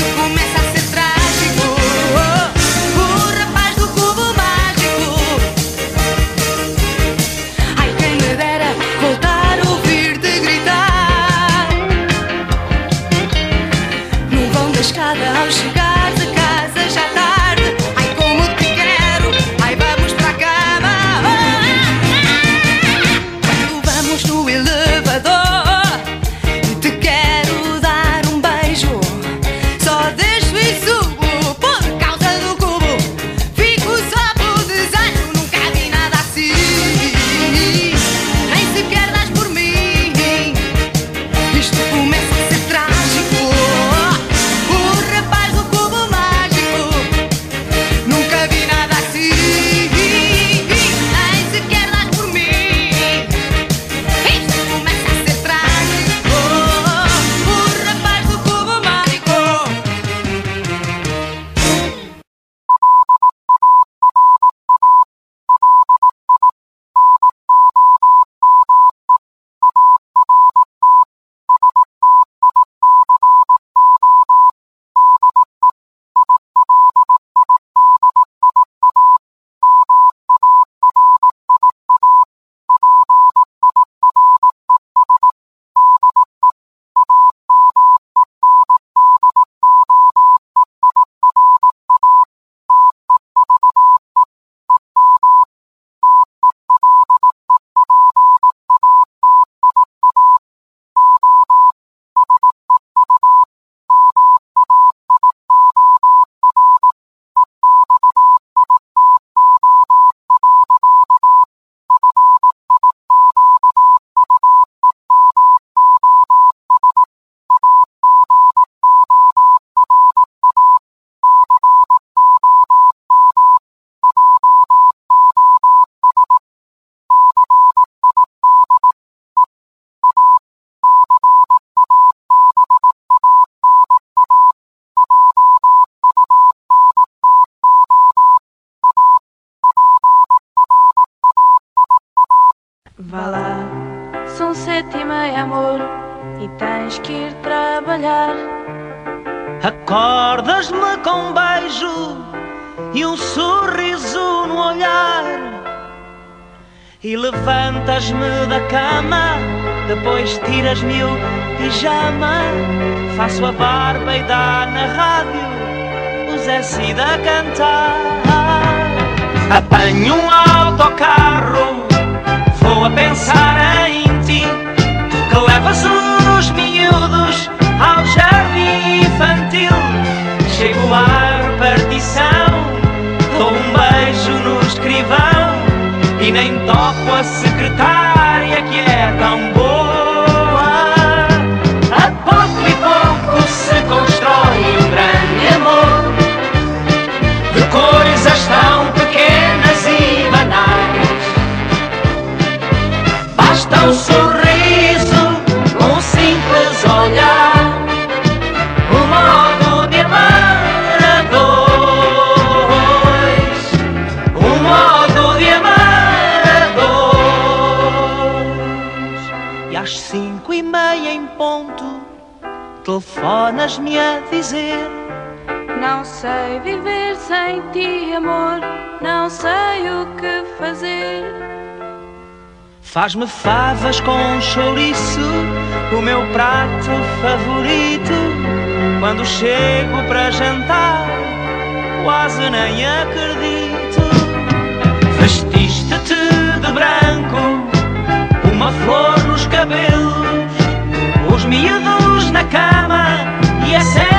Un Vá lá, são sete e meia, amor, e tens que ir trabalhar. Acordas-me com um beijo e um sorriso no olhar. E levantas-me da cama, depois tiras-me o pijama. Faço a barba e dá na rádio o Zé Cida a cantar. Apanho um autocarro, a pensar em telefonas-me a dizer. Não sei viver sem ti, amor, não sei o que fazer. Faz-me favas com chouriço, o meu prato favorito. Quando chego para jantar, quase nem acredito. Vestiste-te de branco, uma flor nos cabelos, os miúdos na cama e a série